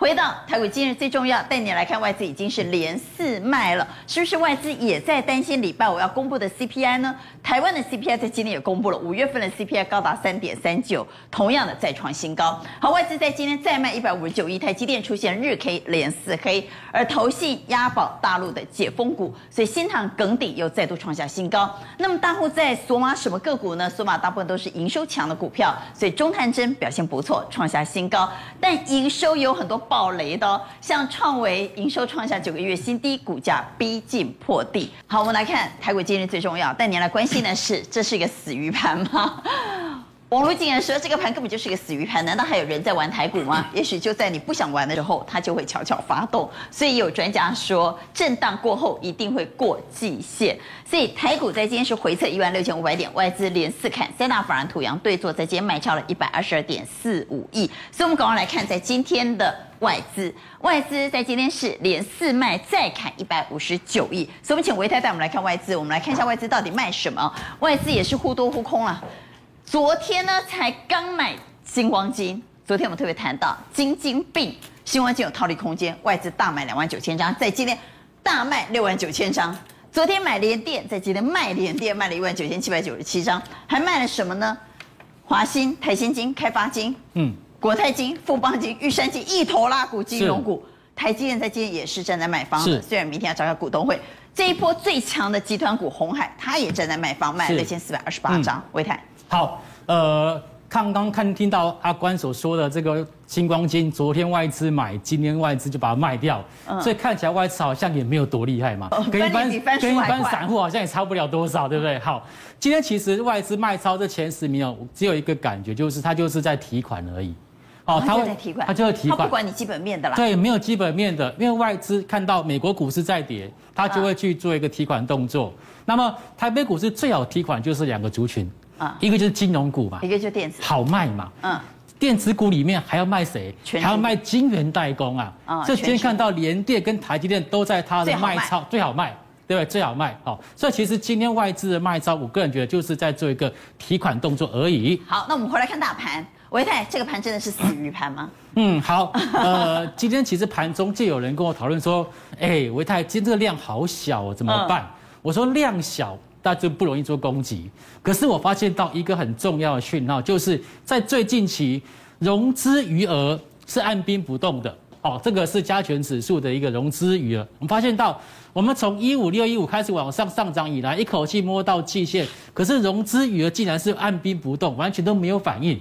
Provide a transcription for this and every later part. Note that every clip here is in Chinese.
回到台股今日最重要，带你来看外资已经是连四卖了，是不是外资也在担心礼拜五要公布的 CPI 呢？台湾的 CPI 在今天也公布了，五月份的 CPI 高达三点三九，同样的再创新高。好，外资在今天再卖一百五十九亿，台积电出现日 K 连四黑，而投信押宝大陆的解封股，所以新塘耿顶又再度创下新高。那么大户在索马什么个股呢？索马大部分都是营收强的股票，所以中探针表现不错，创下新高，但营收有很多。暴雷的、哦，像创维营收创下九个月新低，股价逼近破地。好，我们来看台股今日最重要，但您来关心的是，这是一个死鱼盘吗？网络竟然说这个盘根本就是一个死鱼盘，难道还有人在玩台股吗？也许就在你不想玩的时候，它就会悄悄发动。所以有专家说，震荡过后一定会过季线。所以台股在今天是回测一万六千五百点，外资连四砍，三大法人土洋对坐，在今天卖超了一百二十二点四五亿。所以我们赶快来看，在今天的外资，外资在今天是连四卖再砍一百五十九亿。所以我们请维泰带我们来看外资，我们来看一下外资到底卖什么。外资也是忽多忽空了。昨天呢，才刚买新光金。昨天我们特别谈到金金并，新光金有套利空间，外资大买两万九千张，在今天大卖六万九千张。昨天买联电，在今天卖联电，卖了一万九千七百九十七张，还卖了什么呢？华新、台新金、开发金、嗯，国泰金、富邦金、玉山金一头拉股金融股。台积电在今天也是站在卖方的，虽然明天要召开股东会。这一波最强的集团股红海，它也站在卖方，卖了六千四百二十八张。唯泰。好，呃，刚刚看听到阿关所说的这个星光金，昨天外资买，今天外资就把它卖掉，嗯、所以看起来外资好像也没有多厉害嘛，哦、跟一般跟一般散户好像也差不了多少，对不对？好，今天其实外资卖超这前十名哦，只有一个感觉，就是它就是在提款而已。哦，他会在提款，它就会提款，他不管你基本面的啦。对，没有基本面的，因为外资看到美国股市在跌，他就会去做一个提款动作。嗯、那么台北股市最好提款就是两个族群。啊，一个就是金融股嘛，一个就是电子，好卖嘛。嗯，电子股里面还要卖谁？还要卖晶圆代工啊。啊，所以今天看到联电跟台积电都在它的卖超最好卖，对不对？最好卖。好，所以其实今天外资的卖超，我个人觉得就是在做一个提款动作而已。好，那我们回来看大盘，维泰，这个盘真的是死鱼盘吗？嗯，好。呃，今天其实盘中就有人跟我讨论说，哎，维泰，今天这个量好小哦，怎么办？嗯、我说量小。大家就不容易做攻击，可是我发现到一个很重要的讯号，就是在最近期融资余额是按兵不动的。哦，这个是加权指数的一个融资余额。我们发现到，我们从一五六一五开始往上上涨以来，一口气摸到季线，可是融资余额竟然是按兵不动，完全都没有反应。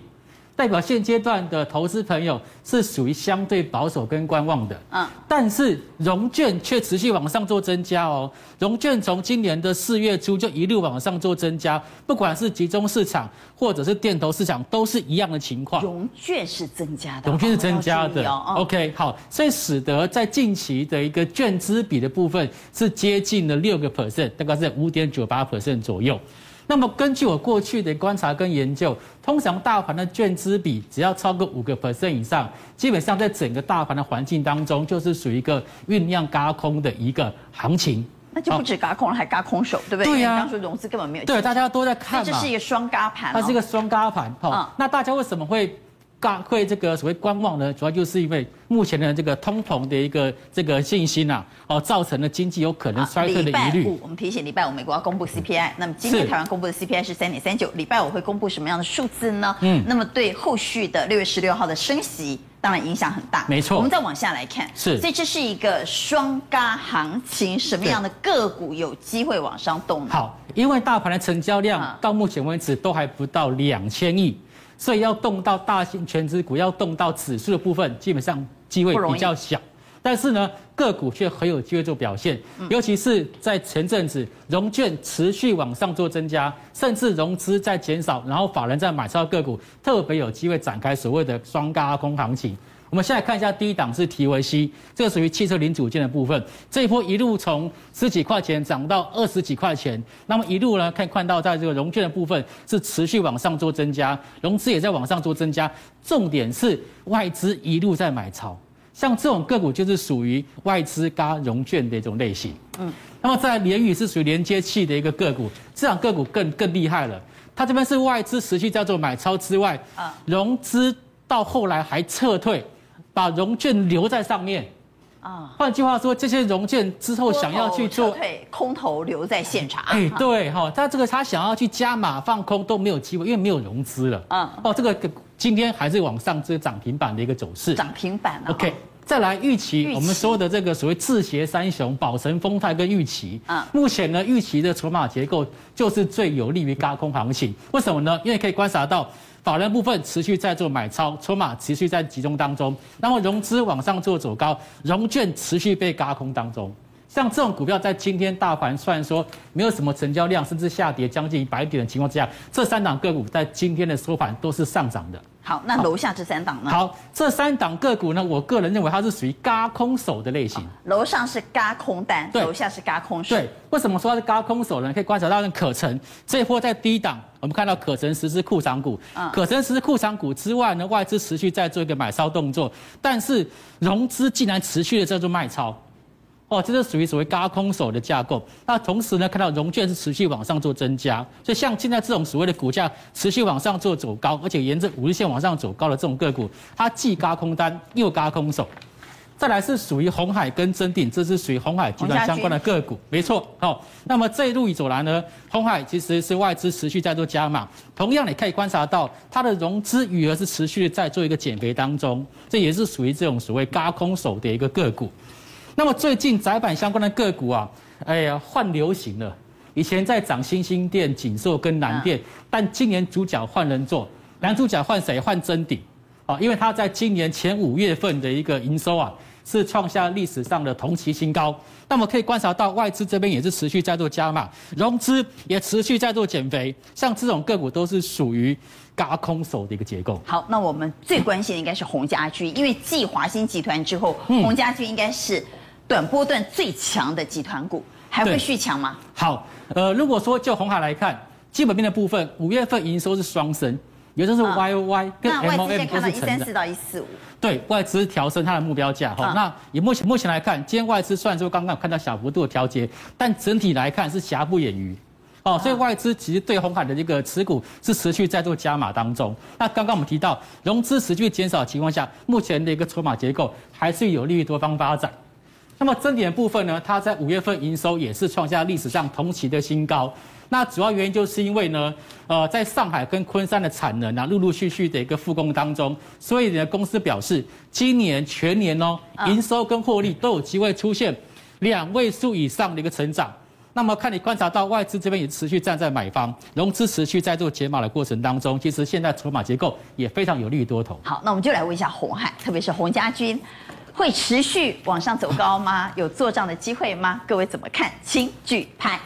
代表现阶段的投资朋友是属于相对保守跟观望的，嗯，但是融券却持续往上做增加哦。融券从今年的四月初就一路往上做增加，不管是集中市场或者是电投市场，都是一样的情况。融券是增加的，融券是增加的。OK，好，所以使得在近期的一个券资比的部分是接近了六个 percent，大概是五点九八 percent 左右。那么根据我过去的观察跟研究，通常大盘的券资比只要超过五个 percent 以上，基本上在整个大盘的环境当中，就是属于一个酝酿轧空的一个行情。那就不止轧空了，还轧空手，对不对？对呀、啊。当初融资根本没有。对，大家都在看嘛。这是一个双轧盘、哦。它是一个双轧盘。好、嗯，那大家为什么会？刚会这个所谓观望呢，主要就是因为目前的这个通膨的一个这个信心呐，哦，造成了经济有可能衰退的疑虑。我们提醒礼拜五美国要公布 CPI，那么今天台湾公布的 CPI 是三点三九，礼拜五会公布什么样的数字呢？嗯，那么对后续的六月十六号的升息，当然影响很大。没错。我们再往下来看，是，所以这是一个双轧行情，什么样的个股有机会往上动呢？好，因为大盘的成交量到目前为止都还不到两千亿。所以要动到大型全值股，要动到指数的部分，基本上机会比较小。但是呢，个股却很有机会做表现，尤其是在前阵子融券持续往上做增加，甚至融资在减少，然后法人在买超个股，特别有机会展开所谓的双高空行情。我们现在看一下第一档是提维西，这个属于汽车零组件的部分。这一波一路从十几块钱涨到二十几块钱，那么一路呢，可以看到在这个融券的部分是持续往上做增加，融资也在往上做增加。重点是外资一路在买超，像这种个股就是属于外资加融券的一种类型。嗯，那么在联宇是属于连接器的一个个股，这档个股更更厉害了。它这边是外资持续在做买超之外，啊，融资到后来还撤退。把融券留在上面。啊，换句话说，这些融券之后想要去做，对，空头留在现场。哎，对哈，他这个他想要去加码放空都没有机会，因为没有融资了。嗯，哦，这个今天还是往上这个涨停板的一个走势。涨停板啊。OK，再来预期，我们说的这个所谓智协三雄，宝成、丰泰跟预期。嗯，目前呢，预期的筹码结构就是最有利于轧空行情。为什么呢？因为可以观察到。法人部分持续在做买超，筹码持续在集中当中。那么融资往上做走高，融券持续被嘎空当中。像这种股票，在今天大盘虽然说没有什么成交量，甚至下跌将近一百点的情况之下，这三档个股在今天的收盘都是上涨的。好，那楼下这三档呢？好，这三档个股呢，我个人认为它是属于嘎空手的类型。楼上是嘎空单，对，楼下是嘎空手。对，为什么说它是嘎空手呢？可以观察到那可成这一波在低档，我们看到可成实施库藏股，嗯，可成实施库藏股之外呢，外资持续在做一个买超动作，但是融资竟然持续的在做卖超。哦，这是属于所谓轧空手的架构。那同时呢，看到融券是持续往上做增加，所以像现在这种所谓的股价持续往上做走高，而且沿着五日线往上走高的这种个股，它既轧空单又轧空手。再来是属于红海跟臻鼎，这是属于红海集团相关的个股，没错。好，那么这一路走来呢，红海其实是外资持续在做加码，同样你可以观察到它的融资余额是持续在做一个减肥当中，这也是属于这种所谓轧空手的一个个股。那么最近窄板相关的个股啊，哎呀换流行了。以前在涨新兴店、锦硕跟南电，但今年主角换人做，男主角换谁？换真鼎啊，因为他在今年前五月份的一个营收啊，是创下历史上的同期新高。那么可以观察到外资这边也是持续在做加码，融资也持续在做减肥，像这种个股都是属于嘎空手的一个结构。好，那我们最关心的应该是洪家军，因为继华新集团之后，鸿家军应该是。短波段最强的集团股还会续强吗？好，呃，如果说就红海来看，基本面的部分，五月份营收是双升，也就是 Y O Y 跟 M O M 都是成的。那外资看到一三四到一四五。对外资调升它的目标价。哈，那以目前目前来看，今天外资虽然说刚刚有看到小幅度的调节，但整体来看是瑕不掩瑜。哦，所以外资其实对红海的这个持股是持续在做加码当中。那刚刚我们提到融资持续减少的情况下，目前的一个筹码结构还是有利于多方发展。那么增点的部分呢，它在五月份营收也是创下历史上同期的新高。那主要原因就是因为呢，呃，在上海跟昆山的产能啊，陆陆续续的一个复工当中，所以呢，公司表示今年全年哦，营收跟获利都有机会出现两位数以上的一个成长。那么看你观察到外资这边也持续站在买方，融资持续在做解码的过程当中，其实现在筹码结构也非常有利于多头。好，那我们就来问一下红海，特别是洪家军。会持续往上走高吗？有做账的机会吗？各位怎么看？请举牌。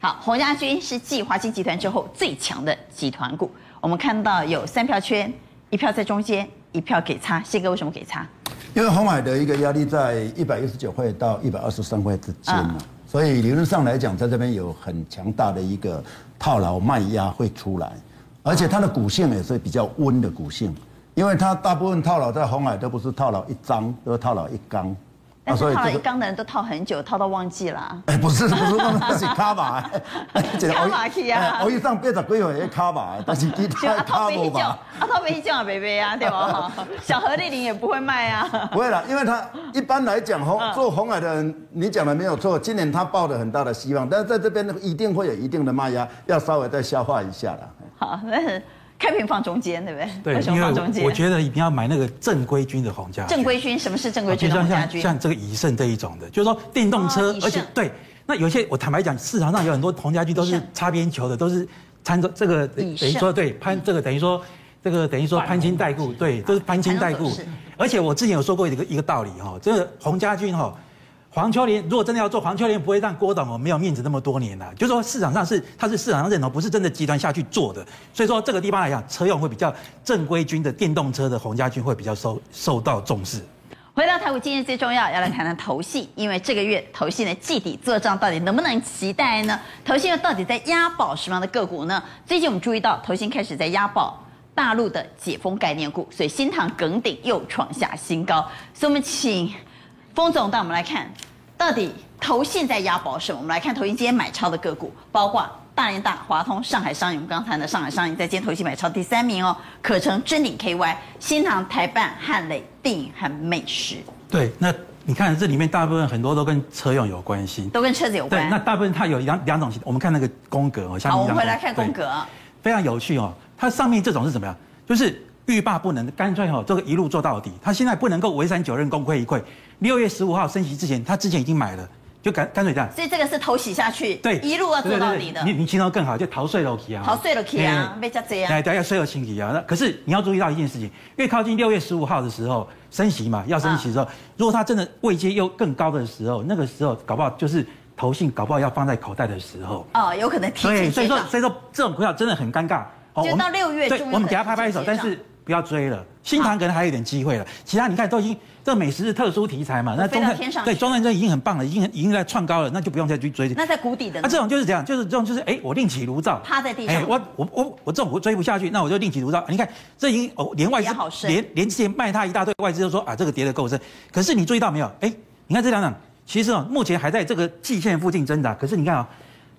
好，洪家军是继华兴集团之后最强的集团股。我们看到有三票圈，一票在中间，一票给差。谢哥为什么给差？因为红海的一个压力在一百一十九块到一百二十三块之间嘛，所以理论上来讲，在这边有很强大的一个套牢卖压会出来，而且它的股性也是比较温的股性。因为他大部分套牢在红海都不是套牢一张，都是套牢一缸。但是套了一缸的人都套很久，套到忘记了。哎，不是不是，那是卡码。卡吧去啊！我一上八十几岁也卡吧，但是其他卡无吧。啊，套没一件啊，贝贝啊，对吧？小何丽玲也不会卖啊。不会了，因为他一般来讲，红做红海的人，你讲的没有错。今年他抱了很大的希望，但是在这边一定会有一定的卖压，要稍微再消化一下了。好，那是。开瓶放中间，对不对？对，为什么放中间？我觉得一定要买那个正规军的红家军。正规军，什么是正规军的鸿家军？像像这个以盛这一种的，就是说电动车，哦、而且对，那有些我坦白讲，市场上有很多鸿家军都是擦边球的，都是参照这个等于说对攀这个等于说这个等于说攀亲带故，对，都是攀亲带故。而且我之前有说过一个一个道理哈，这个鸿家军哈。黄秋莲如果真的要做，黄秋莲不会让郭董没有面子那么多年了。就是说市场上是他是市场上认同，不是真的集团下去做的。所以说这个地方来讲，车用会比较正规军的电动车的鸿家军会比较受受到重视。回到台股，今日最重要要来谈谈投信，因为这个月投信的季底做账到底能不能期待呢？投信又到底在押宝什么样的个股呢？最近我们注意到投信开始在押宝大陆的解封概念股，所以新塘耿鼎又创下新高。所以我们请。封总带我们来看，到底投信在押宝什么？我们来看投信今天买超的个股，包括大连大、华通、上海商银，我们刚谈的上海商银在今天投信买超第三名哦，可成、臻鼎 KY、新航、台办、汉磊、电影和美食。对，那你看这里面大部分很多都跟车用有关系，都跟车子有关。对，那大部分它有两两种，我们看那个宫格哦，下面。好，我们回来看宫格，非常有趣哦。它上面这种是什么呀？就是欲罢不能，干脆哦，这个一路做到底。他现在不能够围三九任，功亏一篑。六月十五号升息之前，他之前已经买了。就干干脆这样，所以这个是头洗下去，对，一路要做到底的。你你形容更好，就逃税了去啊，逃税了去啊，被加这样。哎，对，要税了清理啊。那可是你要注意到一件事情，越靠近六月十五号的时候升息嘛，要升息的时候，如果他真的位阶又更高的时候，那个时候搞不好就是投信搞不好要放在口袋的时候。哦，有可能提前。对，所以说所以说这种股票真的很尴尬。就到六月，对，我们给他拍拍手，但是。不要追了，新塘可能还有点机会了。其他你看都已经，这美食是特殊题材嘛，那中泰对中泰这已经很棒了，已经已经在创高了，那就不用再去追。那在谷底的，那这种就是这样，就是这种就是哎，我另起炉灶，趴在地上。哎，我我我我这种我追不下去，那我就另起炉灶。你看这已经哦，连外资连连之前卖他一大堆，外资都说啊这个跌得够深。可是你注意到没有？哎，你看这两档，其实哦目前还在这个季线附近挣扎。可是你看啊，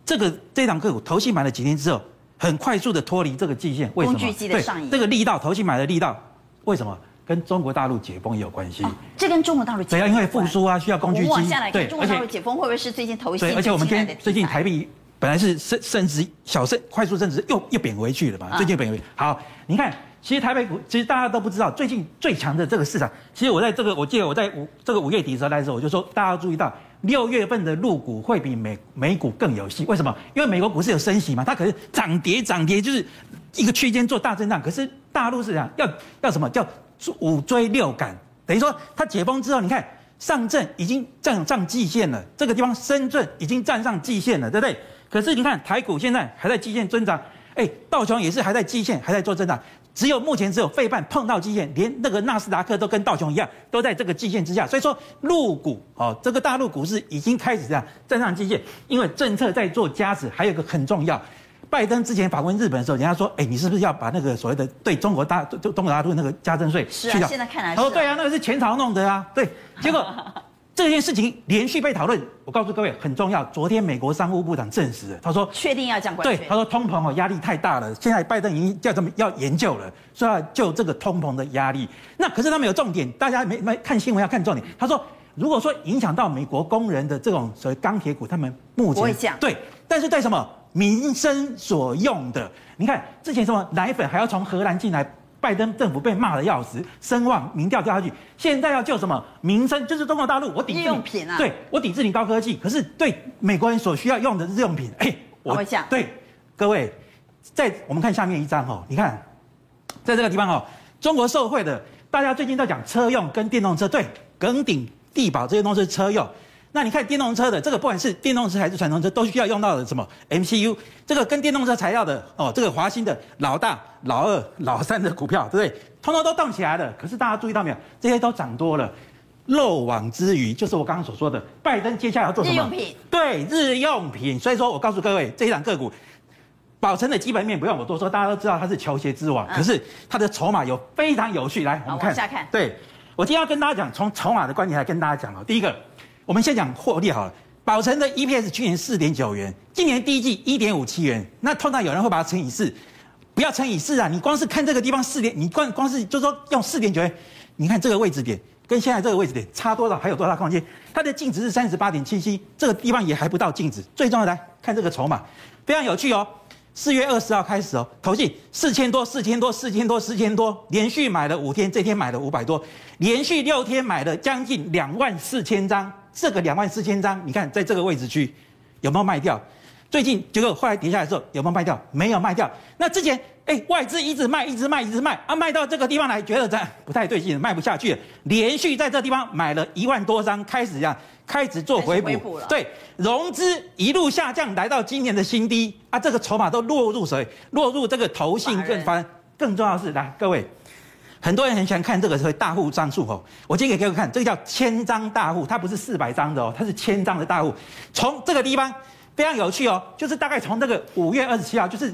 这个这档个股投信买了几天之后，很快速的脱离这个季线，为什么？对，这个力道投信买的力道。为什么跟中国大陆解封也有关系？哦、这跟中国大陆解封对啊，因为复苏啊，需要工具机。对，中国大陆解封会不会是最近投信？对，而且我们今天最近台币本来是升升值小升快速升值，又又贬回去了嘛。最近贬回。好，你看，其实台北股其实大家都不知道，最近最强的这个市场，其实我在这个我记得我在五这个五月底的时候来的时候，我就说大家要注意到六月份的入股会比美美股更有戏。为什么？因为美国股市有升息嘛，它可是涨跌涨跌就是一个区间做大震荡，可是大陆市场要要什么叫？五追六赶，等于说它解封之后，你看上证已经站上季线了，这个地方深圳已经站上季线了，对不对？可是你看台股现在还在季线增长，哎，道琼也是还在季线，还在做增长，只有目前只有费半碰到季线，连那个纳斯达克都跟道琼一样，都在这个季线之下，所以说陆股哦，这个大陆股市已经开始这样站上季线，因为政策在做加持，还有一个很重要。拜登之前访问日本的时候，人家说：“哎，你是不是要把那个所谓的对中国大、中中国大陆那个加征税去掉？”现在看来，他说：“对啊，那个是前朝弄的啊。”对，结果这件事情连续被讨论。我告诉各位很重要，昨天美国商务部长证实了，他说：“确定要降关税。”对，他说通膨哦压力太大了，现在拜登已经叫他们要研究了，说要就这个通膨的压力。那可是他们有重点，大家没没看新闻要看重点。他说：“如果说影响到美国工人的这种所谓钢铁股，他们目前不会降。对，但是对什么？”民生所用的，你看之前什么奶粉还要从荷兰进来，拜登政府被骂的要死，声望民调掉下去。现在要救什么民生？就是中国大陆，我抵制你，用品啊，对我抵制你高科技，可是对美国人所需要用的日用品，哎，我会讲。对，各位，在我们看下面一张哦，你看，在这个地方哦，中国受惠的，大家最近在讲车用跟电动车，对，耿鼎、地保这些东西是车用。那你看电动车的这个，不管是电动车还是传统车，都需要用到的什么 MCU？这个跟电动车材料的哦，这个华新的老大、老二、老三的股票，对不对？通通都动起来了。可是大家注意到没有？这些都涨多了。漏网之鱼就是我刚刚所说的，拜登接下来要做什么？日用品。对，日用品。所以说我告诉各位，这一档个股，宝成的基本面不用我多说，大家都知道它是球鞋之王。可是它的筹码有非常有趣。来，我们看。往下看。对，我今天要跟大家讲，从筹码的观点来跟大家讲哦。第一个。我们先讲获利好了，宝成的 EPS 去年四点九元，今年第一季一点五七元。那通常有人会把它乘以四，不要乘以四啊！你光是看这个地方四点，你光光是就是说用四点九元，你看这个位置点跟现在这个位置点差多少，还有多大空间？它的净值是三十八点七七，这个地方也还不到净值。最重要的来看这个筹码，非常有趣哦。四月二十号开始哦，投信四千多、四千多、四千多、四千多，连续买了五天，这天买了五百多，连续六天买了将近两万四千张。这个两万四千张，你看在这个位置区有没有卖掉？最近结果后来跌下来的时候有没有卖掉？没有卖掉。那之前哎，外资一直卖，一直卖，一直卖啊，卖到这个地方来，觉得这不太对劲，卖不下去了，连续在这地方买了一万多张，开始这样开始做回补。回补了。对，融资一路下降，来到今年的新低啊，这个筹码都落入谁？落入这个投信更翻。更重要的是，来各位。很多人很喜欢看这个所谓大户张数哦，我今天给各位看，这个叫千张大户，它不是四百张的哦，它是千张的大户。从这个地方非常有趣哦，就是大概从这个五月二十七号，就是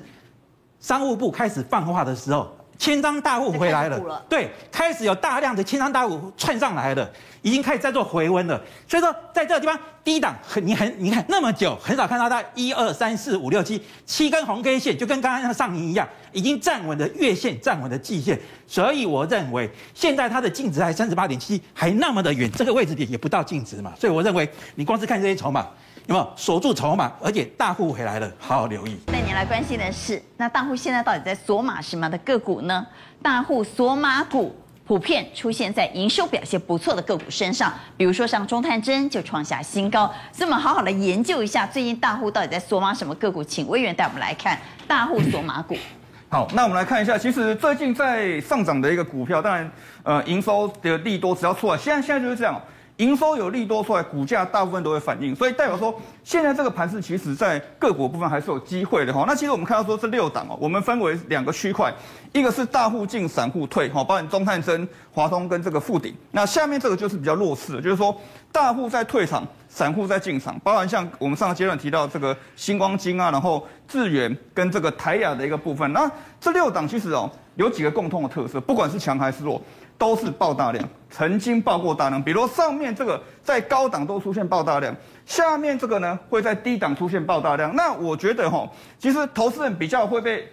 商务部开始放话的时候，千张大户回来了，了对，开始有大量的千张大户窜上来了，已经开始在做回温了。所以说，在这个地方低档很你很你看那么久，很少看到它一二三四五六七七根红 K 线，就跟刚刚那个上影一样，已经站稳了月线，站稳了季线。所以我认为，现在它的净值还三十八点七，还那么的远，这个位置点也不到净值嘛。所以我认为，你光是看这些筹码。有没有锁住筹码？而且大户回来了，好好留意。来关心的是，那大户现在到底在锁码什么的个股呢？大户锁码股普遍出现在营收表现不错的个股身上，比如说像中探针就创下新高。所以我们好好的研究一下，最近大户到底在锁码什么个股？请委员带我们来看大户锁码股。好，那我们来看一下，其实最近在上涨的一个股票，当然呃营收的利多只要出来，现在现在就是这样。营收有利多出来，股价大部分都会反应，所以代表说现在这个盘势其实在个股部分还是有机会的哈。那其实我们看到说这六档哦，我们分为两个区块，一个是大户进，散户退哈，包含中探针、华通跟这个富鼎。那下面这个就是比较弱势的，就是说大户在退场，散户在进场，包含像我们上个阶段提到这个星光金啊，然后智原跟这个台亚的一个部分。那这六档其实哦有几个共通的特色，不管是强还是弱。都是爆大量，曾经爆过大量，比如上面这个在高档都出现爆大量，下面这个呢会在低档出现爆大量。那我觉得哈，其实投资人比较会被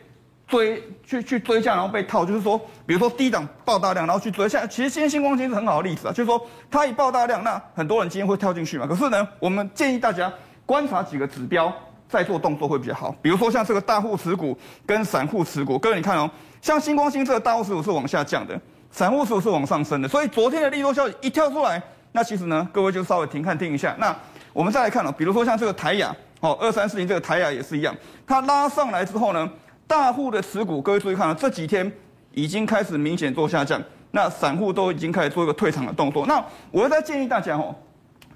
追去去追价，然后被套，就是说，比如说低档爆大量，然后去追下。其实今天新光金是很好的例子啊，就是说它一爆大量，那很多人今天会跳进去嘛。可是呢，我们建议大家观察几个指标再做动作会比较好。比如说像这个大户持股跟散户持股，各位你看哦，像新光金这个大户持股是往下降的。散户数是往上升的，所以昨天的利多消息一跳出来，那其实呢，各位就稍微停看听一下。那我们再来看哦，比如说像这个台亚哦，二三四零这个台亚也是一样，它拉上来之后呢，大户的持股，各位注意看啊，这几天已经开始明显做下降，那散户都已经开始做一个退场的动作。那我再建议大家哦，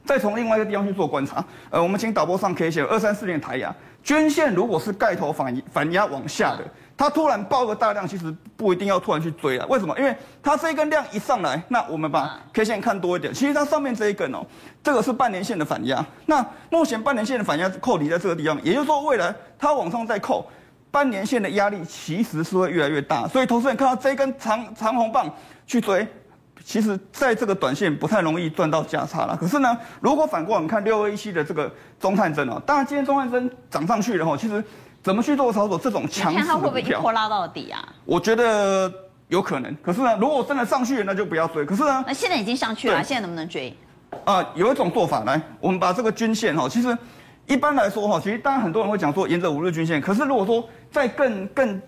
再从另外一个地方去做观察。呃，我们请导播上 K 线，二三四零台亚均线如果是盖头反反压往下的。它突然爆个大量，其实不一定要突然去追啊。为什么？因为它这一根量一上来，那我们把 K 线看多一点。其实它上面这一根哦，这个是半年线的反压。那目前半年线的反压扣离在这个地方，也就是说未来它往上再扣，半年线的压力其实是会越来越大。所以投资人看到这一根长长红棒去追，其实在这个短线不太容易赚到价差了。可是呢，如果反过来我们看六二一七的这个中探针哦，当然今天中探针涨上去了哈，其实。怎么去做操作？这种强势你看它会不会一波拉到底啊？我觉得有可能。可是呢，如果真的上去了，那就不要追。可是呢，那现在已经上去了，现在能不能追？啊、呃，有一种做法，来，我们把这个均线哈，其实一般来说哈，其实当然很多人会讲说沿着五日均线。可是如果说再更更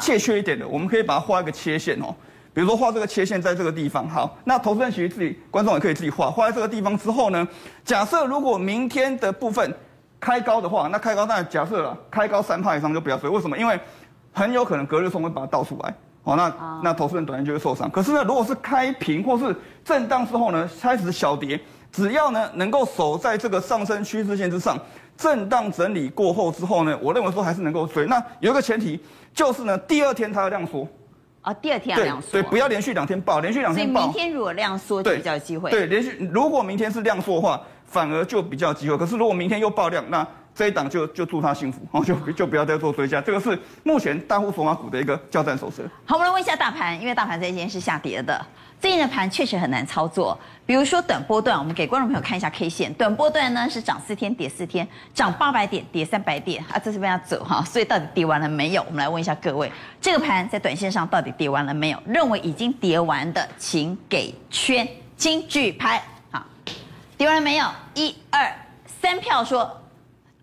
切缺一点的，我们可以把它画一个切线哦。比如说画这个切线在这个地方。好，那投资人其实自己观众也可以自己画，画在这个地方之后呢，假设如果明天的部分。开高的话，那开高当然假设了，开高三趴以上就不要追。为什么？因为很有可能隔日冲会把它倒出来，好，那那投资人短线就会受伤。可是呢，如果是开平或是震荡之后呢，开始小跌，只要呢能够守在这个上升趋势线之上，震荡整理过后之后呢，我认为说还是能够追。那有一个前提就是呢，第二天它要量缩。啊，第二天要量缩。对，不要连续两天爆，连续两天爆。所以明天如果量缩就比较有机会。对，连续如果明天是量缩的话。反而就比较机会，可是如果明天又爆量，那这一档就就祝他幸福哦，就就不要再做追加。这个是目前大户索马股的一个交战手册。好，我们来问一下大盘，因为大盘这一天是下跌的，最近的盘确实很难操作。比如说短波段，我们给观众朋友看一下 K 线，短波段呢是涨四天跌四天，涨八百点跌三百点啊，这是被它走哈，所以到底跌完了没有？我们来问一下各位，这个盘在短线上到底跌完了没有？认为已经跌完的，请给圈，请举牌。跌完了没有？一二三票说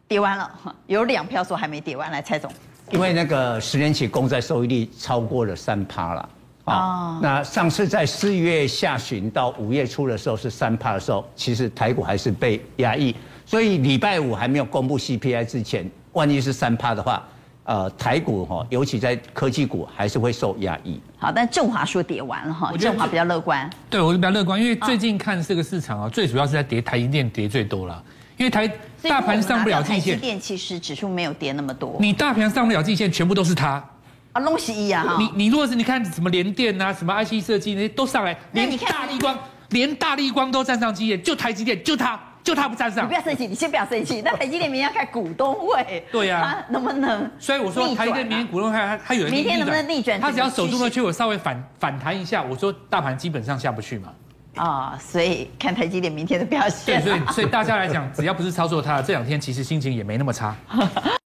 跌完了，有两票说还没跌完。来，蔡总，因为那个十年期公债收益率超过了三趴了啊。那上次在四月下旬到五月初的时候是三趴的时候，其实台股还是被压抑，所以礼拜五还没有公布 CPI 之前，万一是三趴的话。呃，台股哈，尤其在科技股还是会受压抑。好，但振华说跌完了哈，振华比较乐观。对，我是比较乐观，因为最近看这个市场啊，最主要是在跌台积电跌最多了，因为台大盘上不了季线。台积电其实指数没有跌那么多。你大盘上不了季线，全部都是它。啊，东西一样哈。你你如果是你看什么联电啊，什么 IC 设计那些都上来，连大立光，连大立光都站上季线，就台积电就它。就他不站上。你不要生气，你先不要生气。那台积电明天要开股东会，对呀、啊，能不能？所以我说台积电明天股东会，他他有明天能不能逆转？他只要守住那区，我稍微反反弹一下，我说大盘基本上下不去嘛。啊、哦，所以看台积电明天的表现。对，所以所以大家来讲，只要不是操作它，这两天其实心情也没那么差。